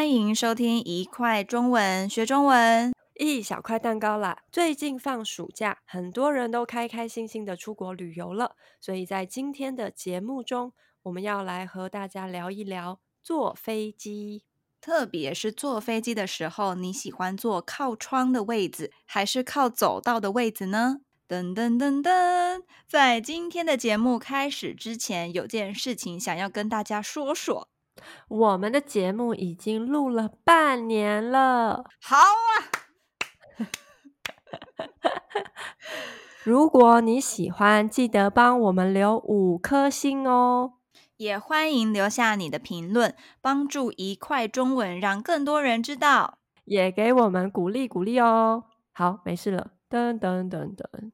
欢迎收听一块中文学中文，一小块蛋糕啦！最近放暑假，很多人都开开心心的出国旅游了，所以在今天的节目中，我们要来和大家聊一聊坐飞机。特别是坐飞机的时候，你喜欢坐靠窗的位置，还是靠走道的位置呢？噔噔噔噔，在今天的节目开始之前，有件事情想要跟大家说说。我们的节目已经录了半年了，好啊！如果你喜欢，记得帮我们留五颗星哦。也欢迎留下你的评论，帮助一块中文让更多人知道，也给我们鼓励鼓励哦。好，没事了，噔噔噔噔。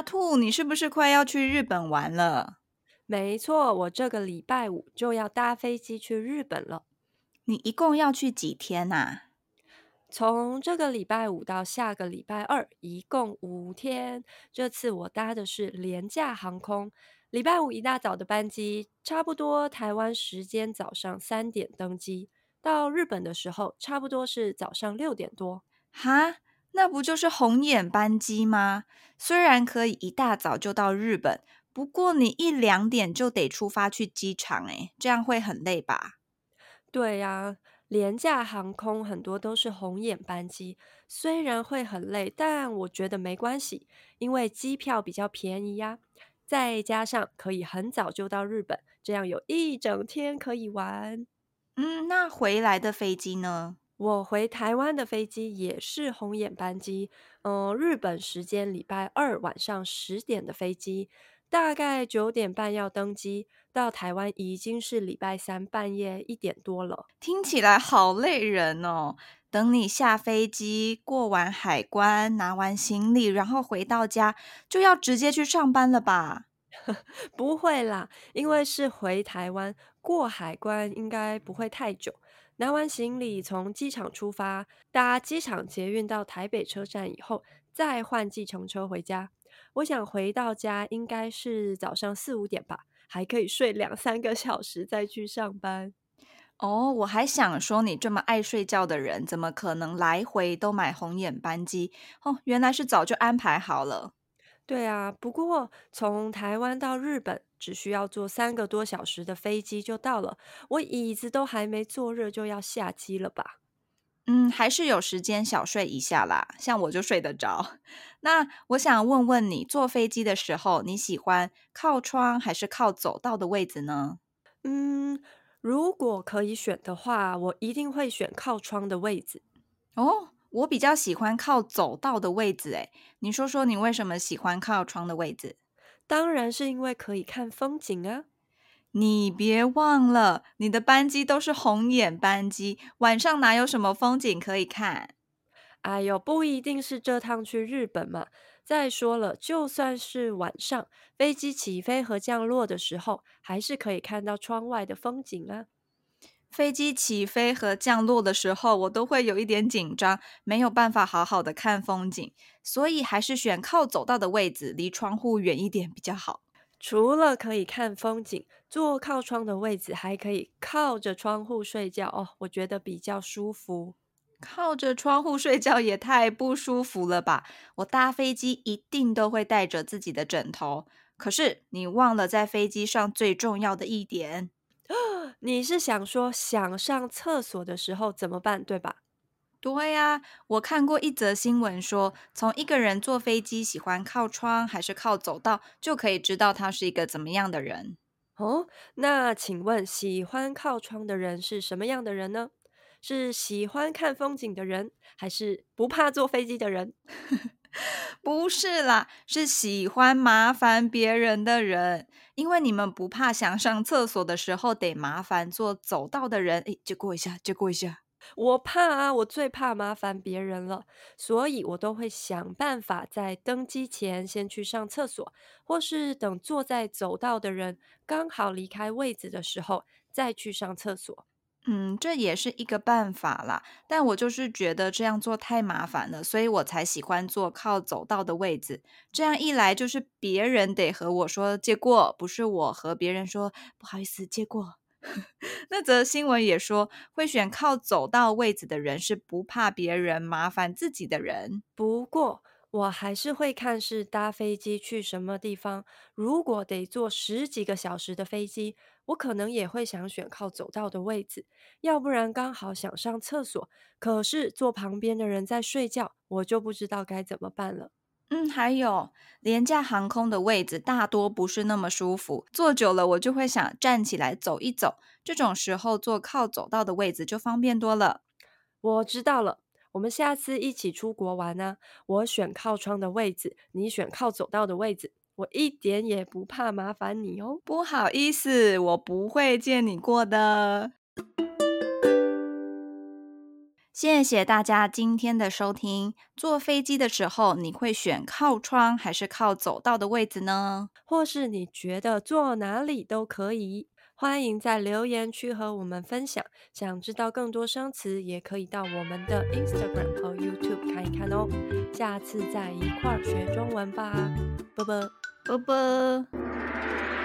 阿兔，你是不是快要去日本玩了？没错，我这个礼拜五就要搭飞机去日本了。你一共要去几天呐？从这个礼拜五到下个礼拜二，一共五天。这次我搭的是廉价航空，礼拜五一大早的班机，差不多台湾时间早上三点登机，到日本的时候差不多是早上六点多。哈？那不就是红眼班机吗？虽然可以一大早就到日本，不过你一两点就得出发去机场，诶，这样会很累吧？对呀，廉价航空很多都是红眼班机，虽然会很累，但我觉得没关系，因为机票比较便宜呀，再加上可以很早就到日本，这样有一整天可以玩。嗯，那回来的飞机呢？我回台湾的飞机也是红眼班机，嗯、日本时间礼拜二晚上十点的飞机，大概九点半要登机，到台湾已经是礼拜三半夜一点多了。听起来好累人哦！等你下飞机，过完海关，拿完行李，然后回到家，就要直接去上班了吧？不会啦，因为是回台湾，过海关应该不会太久。拿完行李，从机场出发，搭机场捷运到台北车站以后，再换计程车回家。我想回到家应该是早上四五点吧，还可以睡两三个小时再去上班。哦，我还想说，你这么爱睡觉的人，怎么可能来回都买红眼班机？哦，原来是早就安排好了。对啊，不过从台湾到日本只需要坐三个多小时的飞机就到了，我椅子都还没坐热就要下机了吧？嗯，还是有时间小睡一下啦，像我就睡得着。那我想问问你，坐飞机的时候你喜欢靠窗还是靠走道的位置呢？嗯，如果可以选的话，我一定会选靠窗的位置。哦。我比较喜欢靠走道的位置，诶，你说说你为什么喜欢靠窗的位置？当然是因为可以看风景啊！你别忘了，你的班机都是红眼班机，晚上哪有什么风景可以看？哎呦，不一定是这趟去日本嘛。再说了，就算是晚上，飞机起飞和降落的时候，还是可以看到窗外的风景啊。飞机起飞和降落的时候，我都会有一点紧张，没有办法好好的看风景，所以还是选靠走道的位置，离窗户远一点比较好。除了可以看风景，坐靠窗的位置还可以靠着窗户睡觉哦，我觉得比较舒服。靠着窗户睡觉也太不舒服了吧？我搭飞机一定都会带着自己的枕头，可是你忘了在飞机上最重要的一点。你是想说想上厕所的时候怎么办，对吧？对呀，我看过一则新闻说，从一个人坐飞机喜欢靠窗还是靠走道，就可以知道他是一个怎么样的人。哦，那请问喜欢靠窗的人是什么样的人呢？是喜欢看风景的人，还是不怕坐飞机的人？不是啦，是喜欢麻烦别人的人。因为你们不怕想上厕所的时候得麻烦做走道的人，诶，借过一下，借过一下。我怕啊，我最怕麻烦别人了，所以我都会想办法在登机前先去上厕所，或是等坐在走道的人刚好离开位子的时候再去上厕所。嗯，这也是一个办法啦。但我就是觉得这样做太麻烦了，所以我才喜欢坐靠走道的位置。这样一来，就是别人得和我说借过，不是我和别人说不好意思借过。那则新闻也说，会选靠走道位置的人是不怕别人麻烦自己的人。不过，我还是会看是搭飞机去什么地方。如果得坐十几个小时的飞机，我可能也会想选靠走道的位置。要不然刚好想上厕所，可是坐旁边的人在睡觉，我就不知道该怎么办了。嗯，还有廉价航空的位置大多不是那么舒服，坐久了我就会想站起来走一走。这种时候坐靠走道的位置就方便多了。我知道了，我们下次一起出国玩呢。我选靠窗的位置，你选靠走道的位置，我一点也不怕麻烦你哦。不好意思，我不会借你过的。谢谢大家今天的收听。坐飞机的时候，你会选靠窗还是靠走道的位置呢？或是你觉得坐哪里都可以？欢迎在留言区和我们分享。想知道更多生词，也可以到我们的 Instagram 和 YouTube 看一看哦。下次再一块儿学中文吧，啵啵，啵啵。